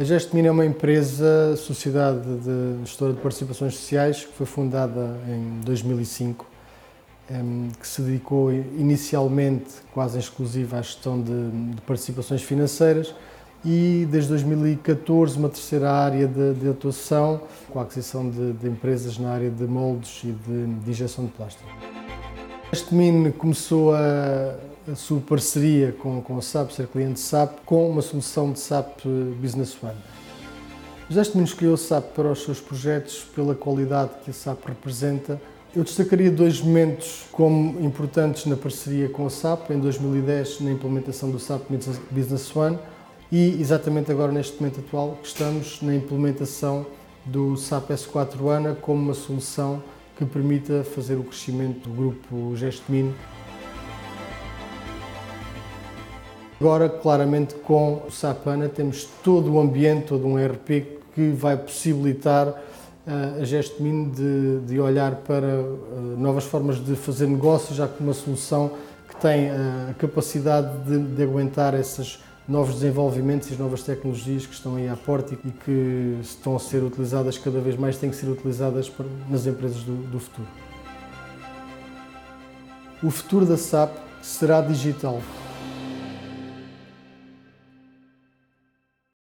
A Gestmin é uma empresa, sociedade de gestora de participações sociais, que foi fundada em 2005, que se dedicou inicialmente, quase exclusiva, à gestão de, de participações financeiras e desde 2014 uma terceira área de, de atuação com a aquisição de, de, empresas na área de moldes e de, de injeção de plástico. Gestmin começou a a sua parceria com, com a SAP, ser cliente SAP, com uma solução de SAP Business One. Gestmin escolheu a SAP para os seus projetos pela qualidade que a SAP representa. Eu destacaria dois momentos como importantes na parceria com a SAP, em 2010 na implementação do SAP Business One e exatamente agora neste momento atual que estamos na implementação do SAP S4 ANA como uma solução que permita fazer o crescimento do grupo Gestmin Agora, claramente, com o SAP ANA temos todo o ambiente, todo um ERP que vai possibilitar uh, a Gestmin de, de, olhar para uh, novas formas de fazer negócio, já que uma solução que tem uh, a capacidade de, de, aguentar esses novos desenvolvimentos e as novas tecnologias que estão aí à porta e que estão a ser utilizadas cada vez mais, têm que ser utilizadas nas empresas do, do futuro. O futuro da SAP será digital.